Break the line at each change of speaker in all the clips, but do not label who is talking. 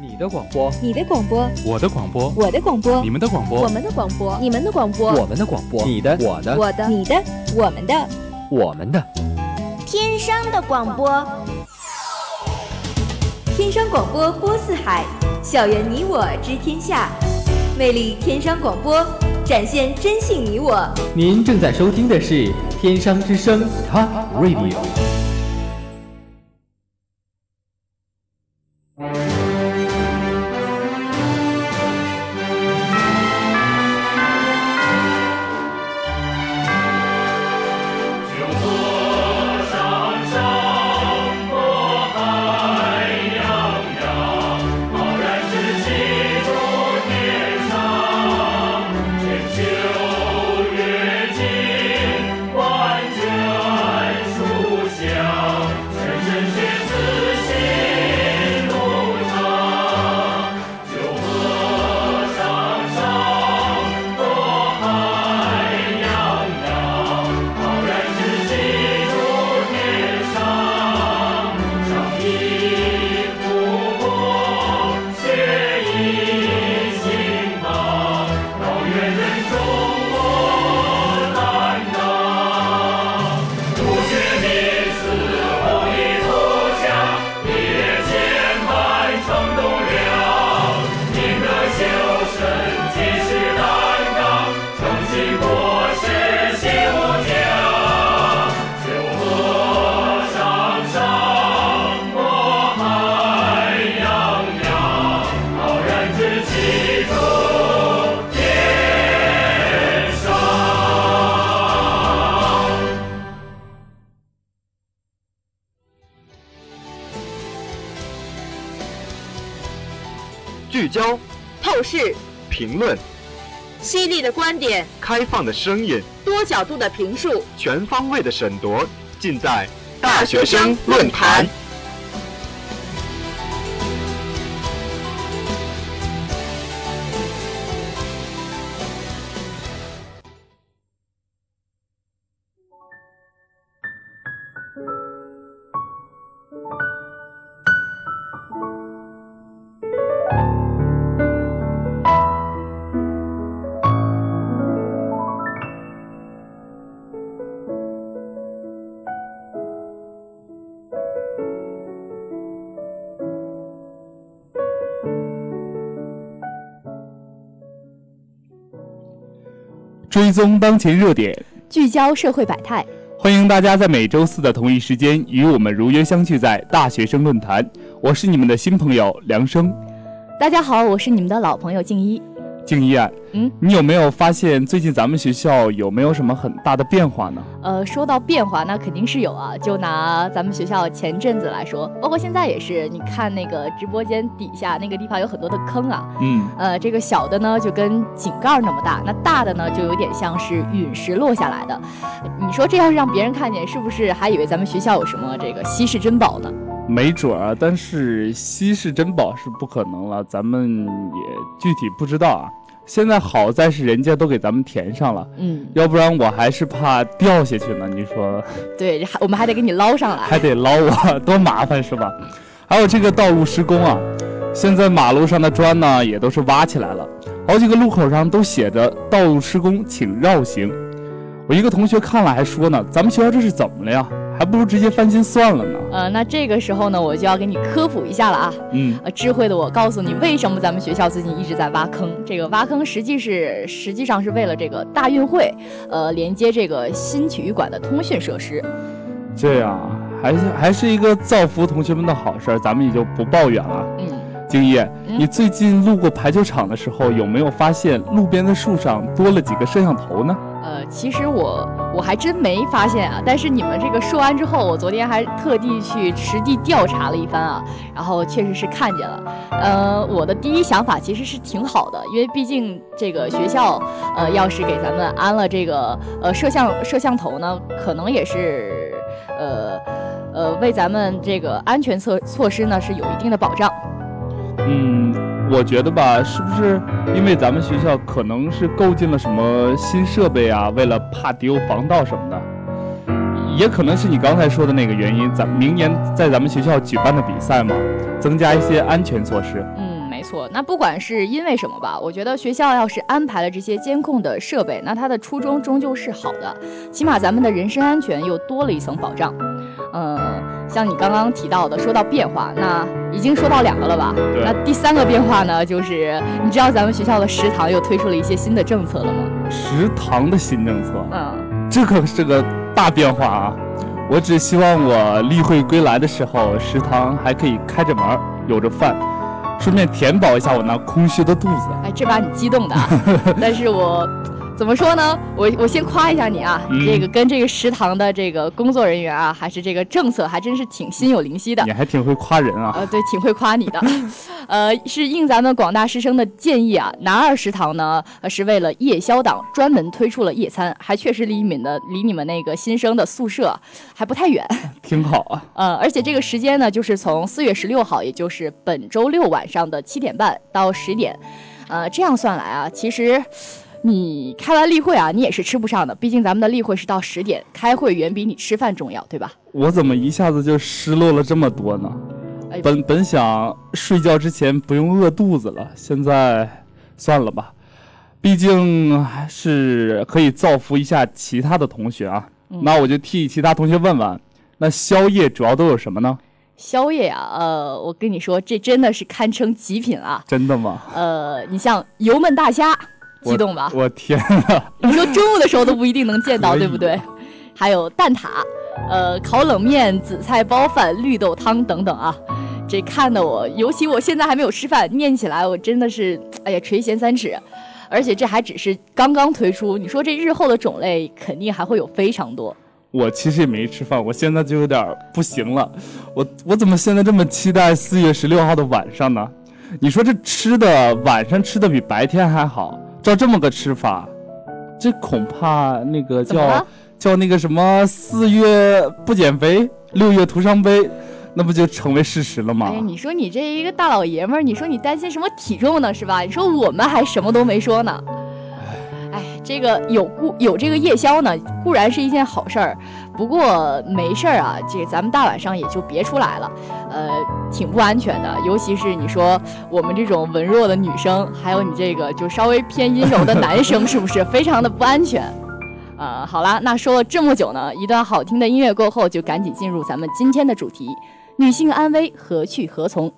你的广播，
你的广播，
我的广播，
我的广播，
你们的广播，
我们的广播，你们的广播，
我们的广播，你的，我的，
我的，你的，我们的，
我们的，
天生的广播，
天生广播播四海，校园你我知天下，魅力天生广播，展现真性你我。
您正在收听的是天商之声 Top Radio。
聚焦、
透视、
评论、
犀利的观点、
开放的声音、
多角度的评述、
全方位的审夺，尽在大学生论坛。
追踪当前热点，
聚焦社会百态。
欢迎大家在每周四的同一时间与我们如约相聚在大学生论坛。我是你们的新朋友梁生。
大家好，我是你们的老朋友静一。
静一啊，
嗯，
你有没有发现最近咱们学校有没有什么很大的变化呢？
呃，说到变化，那肯定是有啊。就拿咱们学校前阵子来说，包括现在也是，你看那个直播间底下那个地方有很多的坑啊。
嗯，
呃，这个小的呢就跟井盖那么大，那大的呢就有点像是陨石落下来的。你说这要是让别人看见，是不是还以为咱们学校有什么这个稀世珍宝呢？
没准儿，但是稀世珍宝是不可能了，咱们也具体不知道啊。现在好在是人家都给咱们填上了，
嗯，
要不然我还是怕掉下去呢。你说，
对，还我们还得给你捞上来，
还得捞我，多麻烦是吧？还有这个道路施工啊，现在马路上的砖呢也都是挖起来了，好几个路口上都写着“道路施工，请绕行”。我一个同学看了还说呢，咱们学校这是怎么了呀？还不如直接翻新算了呢。
呃，那这个时候呢，我就要给你科普一下了啊。
嗯，
呃，智慧的我告诉你，为什么咱们学校最近一直在挖坑？这个挖坑实际是实际上是为了这个大运会，呃，连接这个新体育馆的通讯设施。
这样啊，还是还是一个造福同学们的好事儿，咱们也就不抱怨了。
嗯，
敬业，
嗯
你最近路过排球场的时候，有没有发现路边的树上多了几个摄像头呢？
呃，其实我我还真没发现啊，但是你们这个说完之后，我昨天还特地去实地调查了一番啊，然后确实是看见了。呃，我的第一想法其实是挺好的，因为毕竟这个学校，呃，要是给咱们安了这个呃摄像摄像头呢，可能也是呃呃为咱们这个安全措措施呢是有一定的保障。
嗯，我觉得吧，是不是因为咱们学校可能是购进了什么新设备啊？为了怕丢防盗什么的，也可能是你刚才说的那个原因。咱明年在咱们学校举办的比赛嘛，增加一些安全措施。
嗯，没错。那不管是因为什么吧，我觉得学校要是安排了这些监控的设备，那它的初衷终究是好的，起码咱们的人身安全又多了一层保障。嗯，像你刚刚提到的，说到变化，那已经说到两个了吧？那第三个变化呢，就是你知道咱们学校的食堂又推出了一些新的政策了吗？
食堂的新政策，
嗯，
这可是个大变化啊！我只希望我例会归来的时候，食堂还可以开着门，有着饭，顺便填饱一下我那空虚的肚子。
哎，这把你激动的啊，但是我。怎么说呢？我我先夸一下你啊，
嗯
这个跟这个食堂的这个工作人员啊，还是这个政策，还真是挺心有灵犀的
你。还挺会夸人啊！
呃，对，挺会夸你的。呃，是应咱们广大师生的建议啊，南二食堂呢，呃，是为了夜宵党专门推出了夜餐，还确实离你们的离你们那个新生的宿舍还不太远。
挺好啊。
呃，而且这个时间呢，就是从四月十六号，也就是本周六晚上的七点半到十点。呃，这样算来啊，其实。你开完例会啊，你也是吃不上的，毕竟咱们的例会是到十点，开会远比你吃饭重要，对吧？
我怎么一下子就失落了这么多呢？
哎
本本想睡觉之前不用饿肚子了，现在算了吧，毕竟还是可以造福一下其他的同学啊。
嗯
那我就替其他同学问问，那宵夜主要都有什么呢？
宵夜呀、呃，我跟你说，这真的是堪称极品啊。
真的吗？
呃，你像油焖大虾，激动吧？
我天啊！
你说中午的时候都不一定能见到，对不对？还有蛋挞，呃，烤冷面、紫菜包饭、绿豆汤等等啊。这看的我，尤其我现在还没有吃饭，念起来我真的是，哎呀，垂涎三尺。而且这还只是刚刚推出，你说这日后的种类肯定还会有非常多。
我其实也没吃饭，我现在就有点不行了。我我怎么现在这么期待四月十六号的晚上呢？你说这吃的晚上吃的比白天还好，照这么个吃法，这恐怕那个叫？叫那个什么四月不减肥，六月徒伤悲，那不就成为事实了吗？
哎，你说你这一个大老爷们儿，你说你担心什么体重呢，是吧？你说我们还什么都没说呢。哎，这个有固有这个夜宵呢，固然是一件好事儿，不过没事儿啊，这咱们大晚上也就别出来了，呃，挺不安全的。尤其是你说我们这种文弱的女生，还有你这个就稍微偏阴柔的男生，是不是非常的不安全？呃，好啦，那说了这么久呢，一段好听的音乐过后，就赶紧进入咱们今天的主题：女性安危何去何从？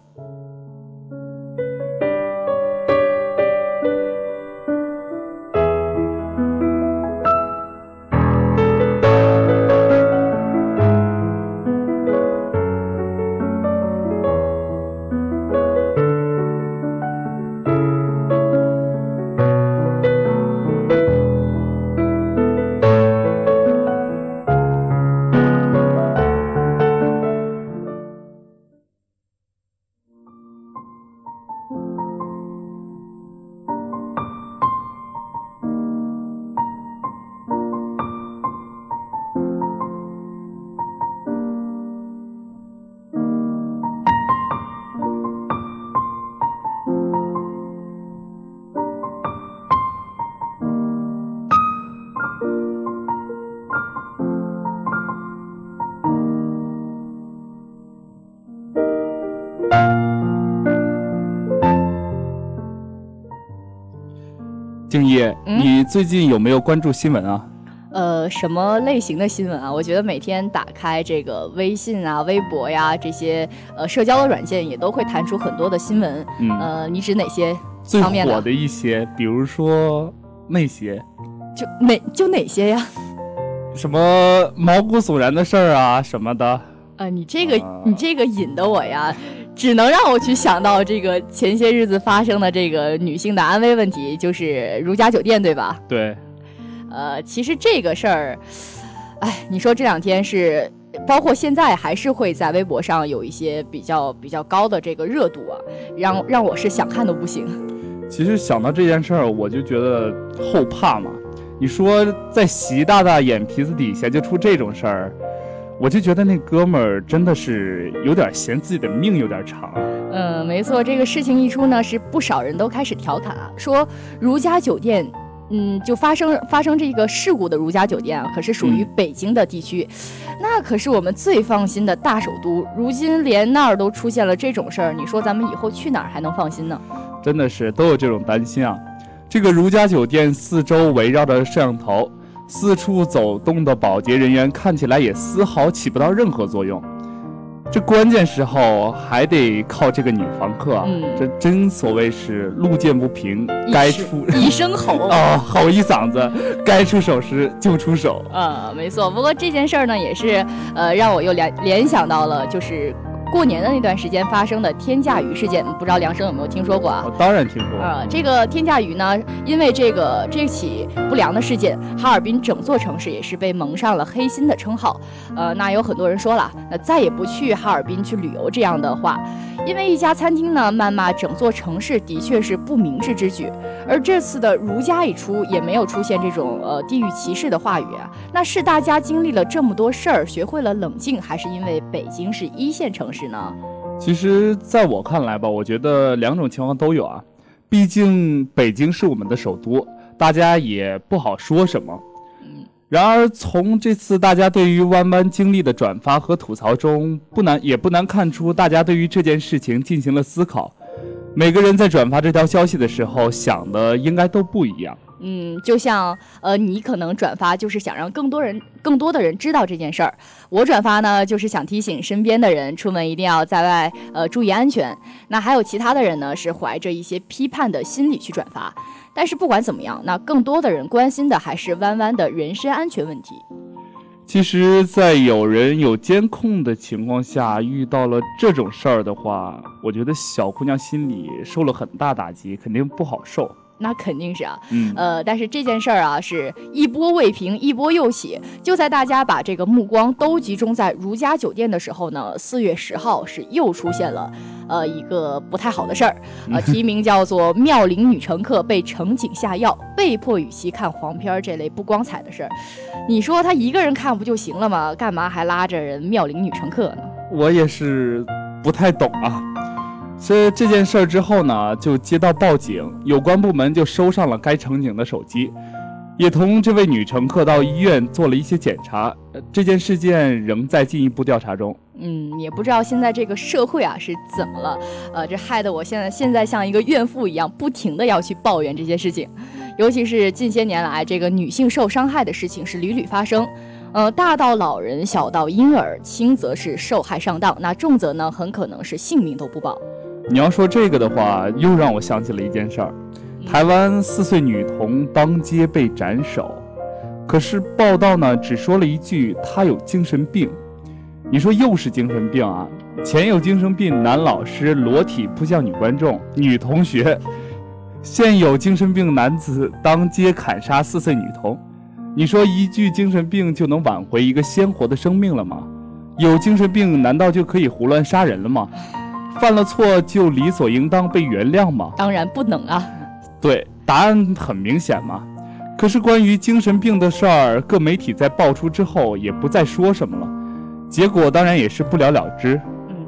你最近有没有关注新闻啊？
呃，什么类型的新闻啊？我觉得每天打开这个微信啊、微博呀这些呃社交的软件，也都会弹出很多的新闻。
嗯，
呃，你指哪些
最
方面的
火的一些，比如说那些
就哪就哪些呀？
什么毛骨悚然的事儿啊什么的。
啊，你这个
啊
你这个引得我呀，只能让我去想到这个前些日子发生的这个女性的安危问题，就是如家酒店，对吧？
对，
呃，其实这个事儿，哎，你说这两天是，包括现在还是会在微博上有一些比较比较高的这个热度啊，让让我是想看都不行。
其实想到这件事儿，我就觉得后怕嘛。你说在习大大眼皮子底下就出这种事儿，我就觉得那哥们儿真的是有点嫌自己的命有点长啊。
嗯，没错，这个事情一出呢，是不少人都开始调侃啊，说如家酒店嗯，就发生发生这个事故的如家酒店啊，可是属于北京的地区，那可是我们最放心的大首都。如今连那儿都出现了这种事儿，你说咱们以后去哪儿还能放心呢？
真的是都有这种担心啊！这个如家酒店四周围绕着摄像头，四处走动的保洁人员看起来也丝毫起不到任何作用。这关键时候还得靠这个女房客啊！
嗯
这真所谓是路见不平，该出
一声吼
啊，吼一嗓子，该出手时就出手。
呃，没错。不过这件事儿呢，也是呃让我又联联想到了，就是过年的那段时间发生的天价鱼事件，不知道梁生有没有听说过啊？
我当然听说，
呃，这个天价鱼呢，因为这个这起不良的事件，哈尔滨整座城市也是被蒙上了黑心的称号。呃，那有很多人说了，那再也不去哈尔滨去旅游这样的话，因为一家餐厅呢谩骂整座城市的确是不明智之举。而这次的如家一出，也没有出现这种呃地域歧视的话语啊。那是大家经历了这么多事儿，学会了冷静，还是因为北京是一线城市呢？
其实在我看来吧，我觉得两种情况都有啊。毕竟北京是我们的首都，大家也不好说什么。然而，从这次大家对于弯弯经历的转发和吐槽中，不难也不难看出，大家对于这件事情进行了思考。每个人在转发这条消息的时候，想的应该都不一样。
嗯，就像呃，你可能转发就是想让更多人、更多的人知道这件事儿。我转发呢，就是想提醒身边的人，出门一定要在外呃注意安全。那还有其他的人呢，是怀着一些批判的心理去转发。但是不管怎么样，那更多的人关心的还是弯弯的人身安全问题。
其实，在有人有监控的情况下，遇到了这种事儿的话，我觉得小姑娘心里受了很大打击，肯定不好受。
那肯定是啊，
嗯，
呃，但是这件事儿啊，是一波未平，一波又起。就在大家把这个目光都集中在如家酒店的时候呢，四月十号是又出现了，呃，一个不太好的事儿，呃，题名叫做“妙龄女乘客被乘警下药，被迫与其看黄片儿”这类不光彩的事儿。你说他一个人看不就行了吗？干嘛还拉着人妙龄女乘客呢？
我也是不太懂啊。所以这件事儿之后呢，就接到报警，有关部门就收上了该乘警的手机，也同这位女乘客到医院做了一些检查。呃这件事件仍在进一步调查中。
嗯，也不知道现在这个社会啊是怎么了，呃，这害得我现在现在像一个怨妇一样，不停的要去抱怨这些事情，尤其是近些年来，这个女性受伤害的事情是屡屡发生，呃，大到老人，小到婴儿，轻则是受害上当，那重则呢，很可能是性命都不保。
你要说这个的话，又让我想起了一件事儿：台湾四岁女童当街被斩首，可是报道呢只说了一句她有精神病。你说又是精神病啊？前有精神病男老师裸体扑向女观众、女同学，现有精神病男子当街砍杀四岁女童。你说一句精神病就能挽回一个鲜活的生命了吗？有精神病难道就可以胡乱杀人了吗？犯了错就理所应当被原谅吗？
当然不能啊。
对，答案很明显嘛。可是关于精神病的事儿，各媒体在爆出之后也不再说什么了，结果当然也是不了了之。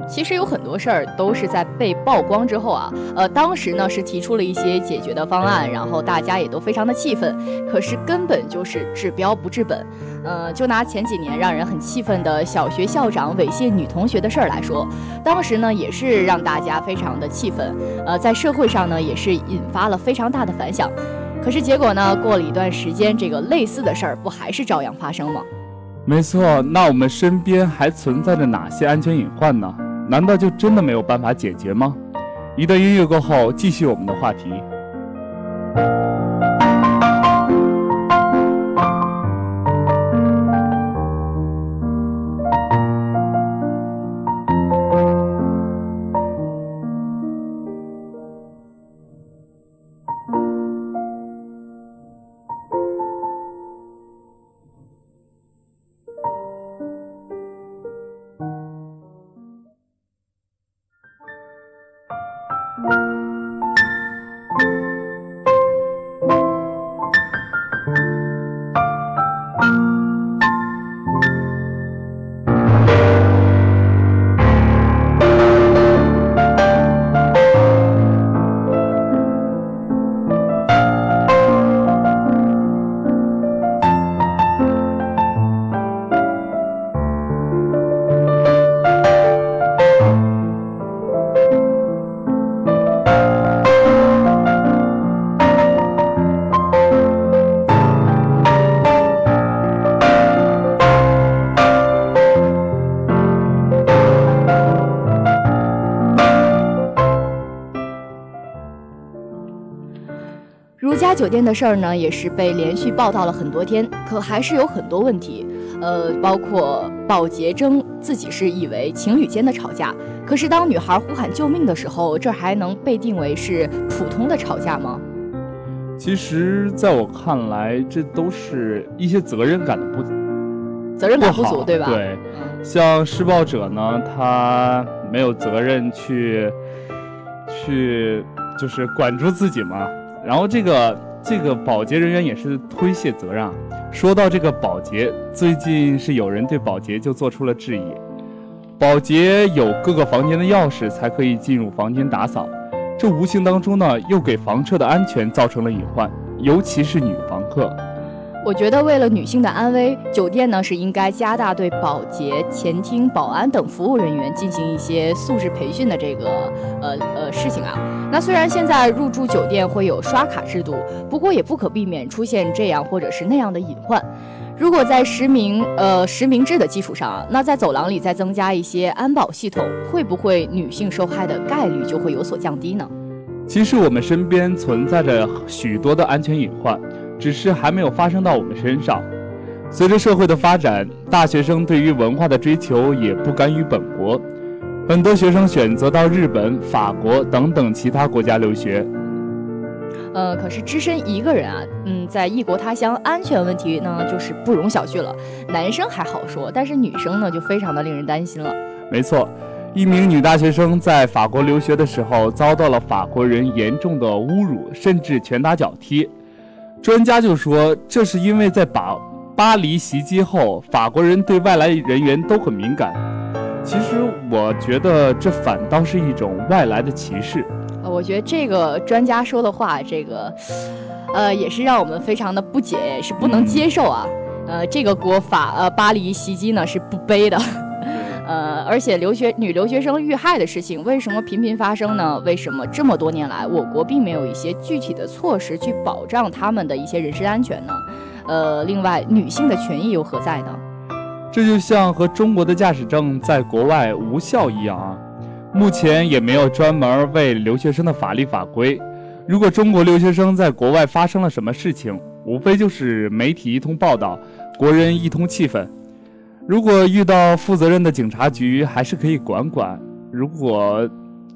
嗯，其实有很多事儿都是在被曝光之后啊，呃，当时呢是提出了一些解决的方案，然后大家也都非常的气愤，可是根本就是治标不治本。呃，就拿前几年让人很气愤的小学校长猥亵女同学的事儿来说，当时呢也是让大家非常的气愤，呃，在社会上呢也是引发了非常大的反响。可是结果呢，过了一段时间，这个类似的事儿不还是照样发生吗？
没错，那我们身边还存在着哪些安全隐患呢？难道就真的没有办法解决吗？一段音乐过后，继续我们的话题。
家酒店的事儿呢，也是被连续报道了很多天，可还是有很多问题。呃，包括保洁争自己是以为情侣间的吵架，可是当女孩呼喊救命的时候，这还能被定为是普通的吵架吗？
其实，在我看来，这都是一些责任感的不
责任感不足，
好
对吧？
对，像施暴者呢，他没有责任去去就是管住自己嘛。然后这个这个保洁人员也是推卸责任啊。说到这个保洁，最近是有人对保洁就做出了质疑。保洁有各个房间的钥匙才可以进入房间打扫，这无形当中呢，又给房车的安全造成了隐患，尤其是女房客。
我觉得为了女性的安危，酒店呢是应该加大对保洁、前厅、保安等服务人员进行一些素质培训的这个呃呃事情啊。那虽然现在入住酒店会有刷卡制度，不过也不可避免出现这样或者是那样的隐患。如果在实名呃实名制的基础上啊，那在走廊里再增加一些安保系统，会不会女性受害的概率就会有所降低呢？
其实我们身边存在着许多的安全隐患，只是还没有发生到我们身上。随着社会的发展，大学生对于文化的追求也不甘于本国，很多学生选择到日本、法国等等其他国家留学。
呃，可是只身一个人啊，嗯，在异国他乡，安全问题呢就是不容小觑了。男生还好说，但是女生呢就非常的令人担心了。
没错，一名女大学生在法国留学的时候，遭到了法国人严重的侮辱，甚至拳打脚踢。专家就说，这是因为在巴巴黎袭击后，法国人对外来人员都很敏感。其实我觉得这反倒是一种外来的歧视。
呃，我觉得这个专家说的话，这个，呃，也是让我们非常的不解，也是不能接受啊。呃，这个国法呃巴黎袭击呢是不背的，呃，而且留学女留学生遇害的事情为什么频频发生呢？为什么这么多年来我国并没有一些具体的措施去保障他们的一些人身安全呢？呃，另外女性的权益又何在呢？
这就像和中国的驾驶证在国外无效一样啊。目前也没有专门为留学生的法律法规。如果中国留学生在国外发生了什么事情，无非就是媒体一通报道，国人一通气愤。如果遇到负责任的警察局，还是可以管管；如果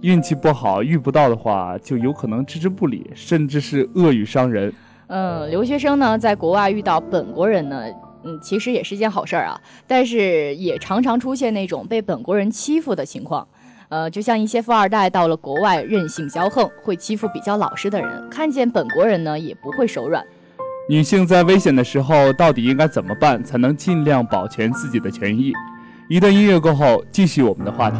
运气不好遇不到的话，就有可能置之不理，甚至是恶语伤人。
嗯，留学生呢，在国外遇到本国人呢，嗯，其实也是一件好事儿啊，但是也常常出现那种被本国人欺负的情况。呃，就像一些富二代到了国外任性骄横，会欺负比较老实的人，看见本国人呢，也不会手软。
女性在危险的时候到底应该怎么办，才能尽量保全自己的权益？一段音乐过后，继续我们的话题。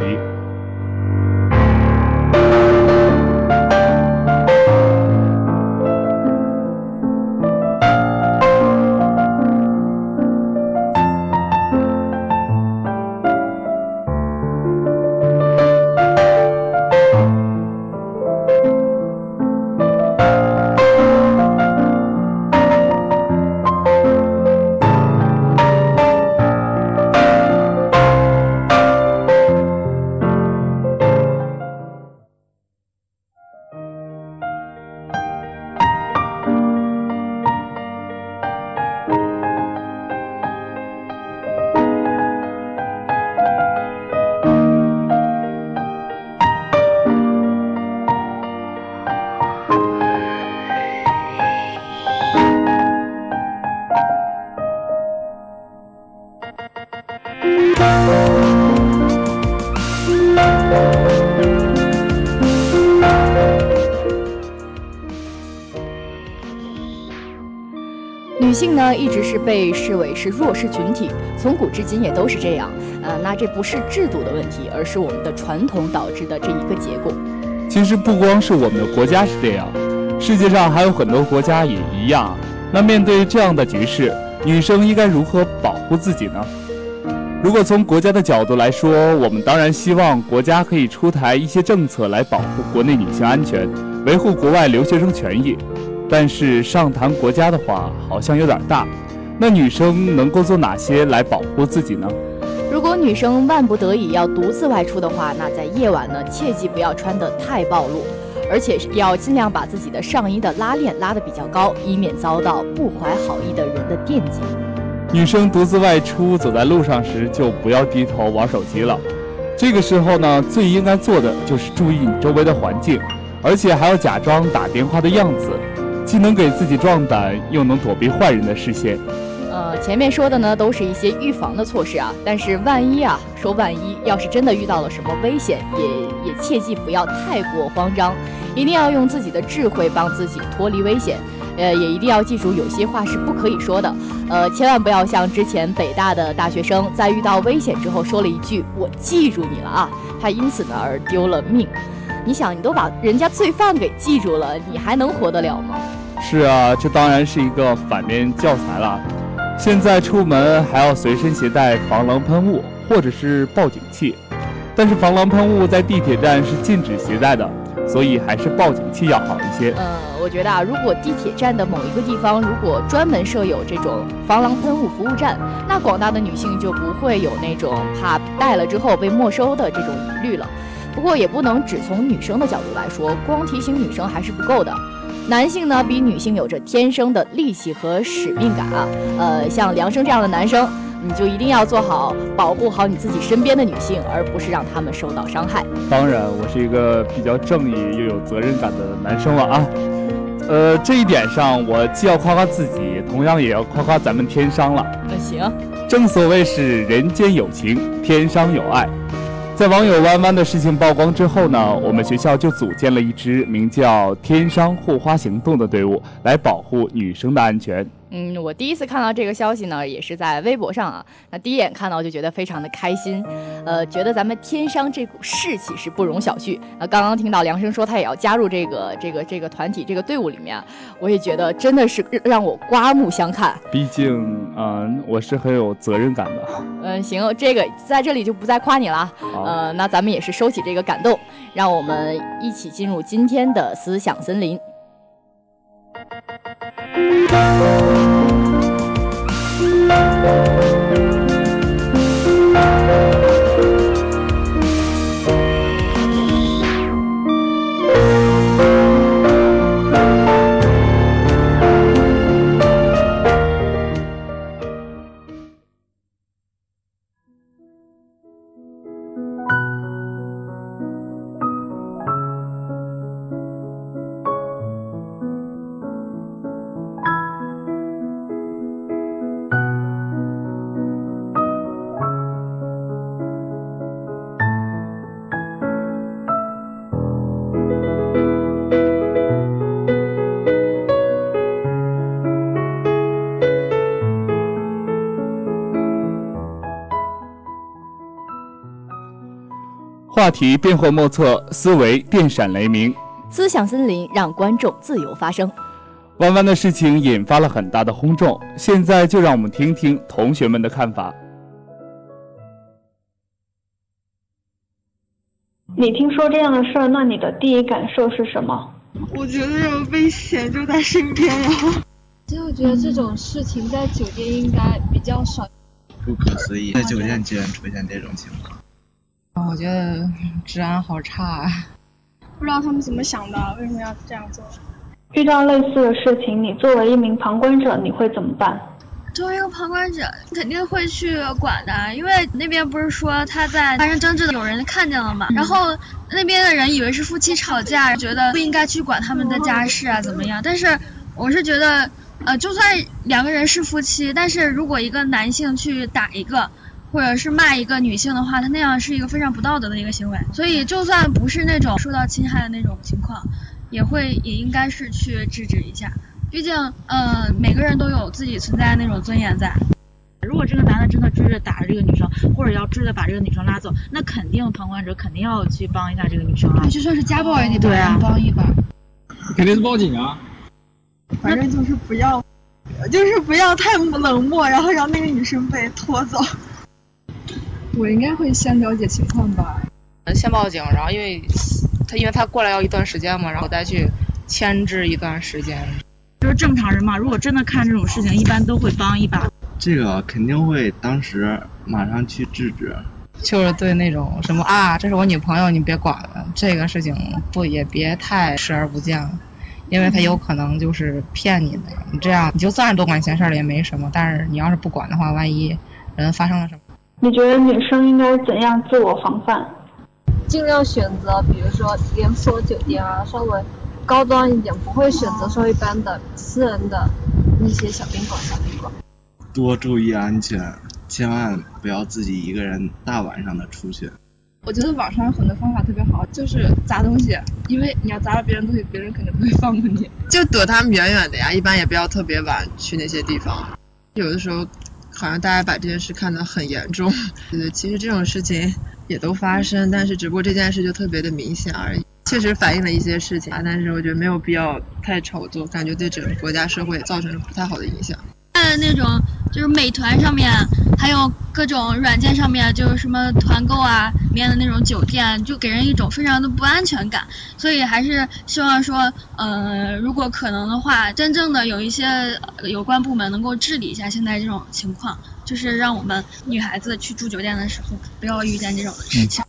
性呢，一直是被视为是弱势群体，从古至今也都是这样。呃，那这不是制度的问题，而是我们的传统导致的这一个结果。
其实不光是我们的国家是这样，世界上还有很多国家也一样。那面对这样的局势，女生应该如何保护自己呢？如果从国家的角度来说，我们当然希望国家可以出台一些政策来保护国内女性安全，维护国外留学生权益。但是上谈国家的话，好像有点大。那女生能够做哪些来保护自己呢？
如果女生万不得已要独自外出的话，那在夜晚呢，切记不要穿得太暴露。而且要尽量把自己的上衣的拉链拉得比较高，以免遭到不怀好意的人的惦记。
女生独自外出走在路上时，就不要低头玩手机了。这个时候呢，最应该做的就是注意你周围的环境，而且还要假装打电话的样子，既能给自己壮胆，又能躲避坏人的视线。
呃，前面说的呢，都是一些预防的措施啊。但是万一啊，说万一要是真的遇到了什么危险，也也切记不要太过慌张，一定要用自己的智慧帮自己脱离危险。呃，也一定要记住，有些话是不可以说的。呃，千万不要像之前北大的大学生在遇到危险之后说了一句“我记住你了啊”，他因此呢而丢了命。你想，你都把人家罪犯给记住了，你还能活得了吗？
是啊，这当然是一个反面教材了。现在出门还要随身携带防狼喷雾或者是报警器，但是防狼喷雾在地铁站是禁止携带的，所以还是报警器要好一些。
嗯，我觉得啊，如果地铁站的某一个地方如果专门设有这种防狼喷雾服务站，那广大的女性就不会有那种怕带了之后被没收的这种疑虑了。不过也不能只从女生的角度来说，光提醒女生还是不够的。男性呢，比女性有着天生的力气和使命感啊。呃，像梁生这样的男生，你就一定要做好保护好你自己身边的女性，而不是让他们受到伤害。
当然，我是一个比较正义又有责任感的男生了啊。呃，这一点上，我既要夸夸自己，同样也要夸夸咱们天商了。
那行，
正所谓是人间有情，天商有爱。在网友弯弯的事情曝光之后呢，我们学校就组建了一支名叫“天商护花行动”的队伍，来保护女生的安全。
嗯，我第一次看到这个消息呢，也是在微博上啊。那第一眼看到就觉得非常的开心，呃，觉得咱们天商这股士气是不容小觑。那刚刚听到梁生说他也要加入这个这个这个团体这个队伍里面，我也觉得真的是让我刮目相看。
毕竟，嗯，我是很有责任感的。
嗯，行，这个在这里就不再夸你了。呃，那咱们也是收起这个感动，让我们一起进入今天的思想森林。Thank you.
话题变幻莫测，思维电闪雷鸣，
思想森林让观众自由发声。
弯弯的事情引发了很大的轰动，现在就让我们听听同学们的看法。
你听说这样的事儿，那你的第一感受是什么？
我觉得有危险就在身边呀。
其实我觉得这种事情在酒店应该比较少。
不可思议，在酒店居然出现这种情况。
我觉得治安好差啊！
不知道他们怎么想的，为什么要这样做？
遇到类似的事情，你作为一名旁观者，你会怎么办？
作为一个旁观者，肯定会去管的，因为那边不是说他在发生争执的，有人看见了嘛。然后那边的人以为是夫妻吵架，觉得不应该去管他们的家事啊，怎么样？但是我是觉得，呃，就算两个人是夫妻，但是如果一个男性去打一个。或者是骂一个女性的话，他那样是一个非常不道德的一个行为。所以，就算不是那种受到侵害的那种情况，也会也应该是去制止一下。毕竟，呃，每个人都有自己存在的那种尊严在。
如果这个男的真的追着打着这个女生，或者要追着把这个女生拉走，那肯定旁观者肯定要去帮一下这个女生啊。
就算是家暴也得帮帮一把。
肯定是报警啊。
反正就是不要，就是不要太冷漠，然后让那个女生被拖走。
我应该会先了解情况吧，
先报警，然后因为他因为他过来要一段时间嘛，然后再去牵制一段时间。
就是正常人嘛，如果真的看这种事情，一般都会帮一把。
这个肯定会当时马上去制止。
就是对那种什么啊，这是我女朋友，你别管了，这个事情不也别太视而不见了，因为他有可能就是骗你的。你这样，你就算是多管闲事了也没什么，但是你要是不管的话，万一人发生了什么？
你觉得女生应该怎样自我防范？
尽量选择，比如说连锁酒店啊，稍微高端一点，不会选择稍微一般的私人的那些小宾馆、小宾馆。
多注意安全，千万不要自己一个人大晚上的出去。
我觉得网上有很多方法特别好，就是砸东西，因为你要砸了别人东西，别人肯定不会放过你。
就躲他们远远的呀，一般也不要特别晚去那些地方。有的时候，好像大家把这件事看得很严重。对 对，其实这种事情也都发生，但是只不过这件事就特别的明显而已。确实反映了一些事情啊，但是我觉得没有必要太炒作，感觉对整个国家社会造成了不太好的影响。
在那种就是美团上面，还有各种软件上面，就是什么团购啊，里面的那种酒店，就给人一种非常的不安全感。所以还是希望说，呃，如果可能的话，真正的有一些有关部门能够治理一下现在这种情况，就是让我们女孩子去住酒店的时候，不要遇见这种事情。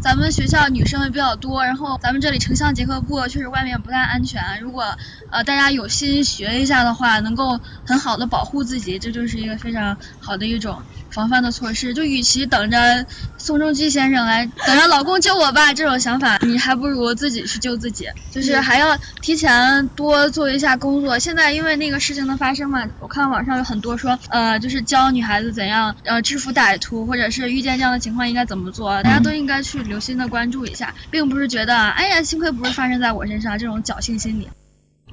咱们学校女生也比较多，然后咱们这里城乡结合部确实外面不太安全。如果呃大家有心学一下的话，能够很好的保护自己，这就是一个非常好的一种防范的措施。就与其等着宋仲基先生来等着老公救我吧这种想法，你还不如自己去救自己。就是还要提前多做一下工作。现在因为那个事情的发生嘛，我看网上有很多说呃就是教女孩子怎样呃制服歹徒，或者是遇见这样的情况应该怎么做，大家都应该去。留心的关注一下，并不是觉得哎呀，幸亏不是发生在我身上这种侥幸心理。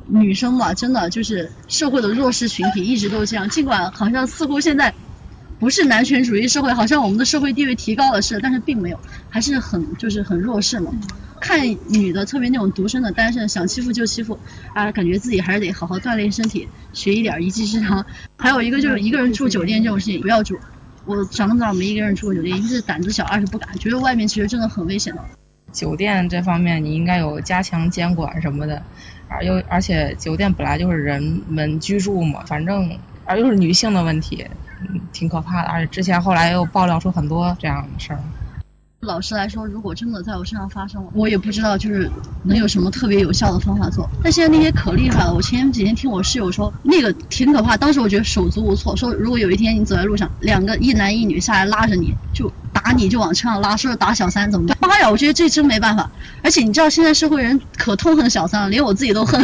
女生嘛，真的就是社会的弱势群体，一直都是这样。尽管好像似乎现在不是男权主义社会，好像我们的社会地位提高了似的，但是并没有，还是很就是很弱势嘛。看女的，特别那种独生的单身，想欺负就欺负啊，感觉自己还是得好好锻炼身体，学一点一技之长。还有一个就是一个人住酒店这种事情，不要住。我长这么大没一个人住过酒店，一是胆子小，二是不敢，觉得外面其实真的很危险的。
酒店这方面你应该有加强监管什么的，而又而且酒店本来就是人们居住嘛，反正而又是女性的问题，挺可怕的。而且之前后来又爆料出很多这样的事儿。
老实来说，如果真的在我身上发生了，我也不知道就是能有什么特别有效的方法做。但现在那些可厉害了，我前几天听我室友说，那个挺可怕。当时我觉得手足无措，说如果有一天你走在路上，两个一男一女下来拉着你就打你就往车上拉，说是打小三怎么办？妈呀，我觉得这真没办法。而且你知道现在社会人可痛恨小三了，连我自己都恨。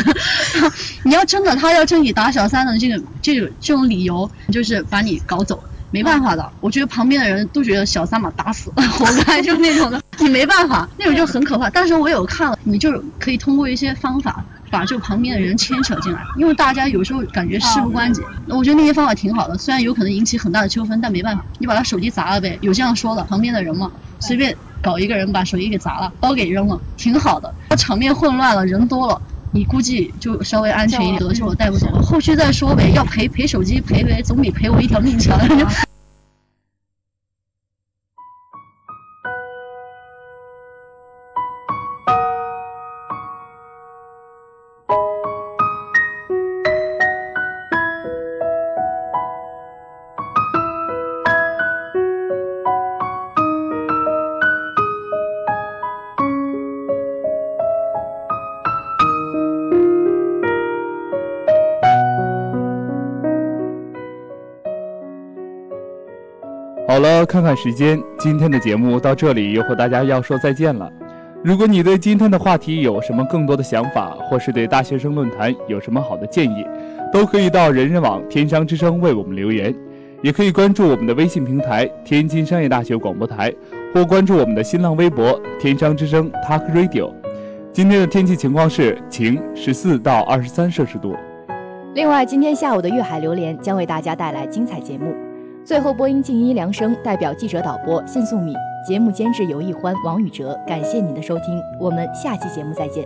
你要真的他要正你打小三的这个这种这种理由，就是把你搞走。没办法的，我觉得旁边的人都觉得小三把打死，活该，就那种的，你没办法，那种就很可怕。但是我有看了，你就可以通过一些方法把就旁边的人牵扯进来，因为大家有时候感觉事不关己，我觉得那些方法挺好的，虽然有可能引起很大的纠纷，但没办法，你把他手机砸了呗，有这样说的，旁边的人嘛，随便搞一个人把手机给砸了，包给扔了，挺好的。场面混乱了，人多了，你估计就稍微安全一点，得救了，带不走。了，后续再说呗，要赔赔手机赔呗，总比赔我一条命强。
看看时间，今天的节目到这里又和大家要说再见了。如果你对今天的话题有什么更多的想法，或是对大学生论坛有什么好的建议，都可以到人人网天商之声为我们留言，也可以关注我们的微信平台天津商业大学广播台，或关注我们的新浪微博天商之声 Talk Radio。今天的天气情况是晴，十四到二十三摄氏度。
另外，今天下午的粤海榴莲将为大家带来精彩节目。最后，播音静音良声代表记者导播信素敏，节目监制尤一欢、王宇哲，感谢您的收听，我们下期节目再见。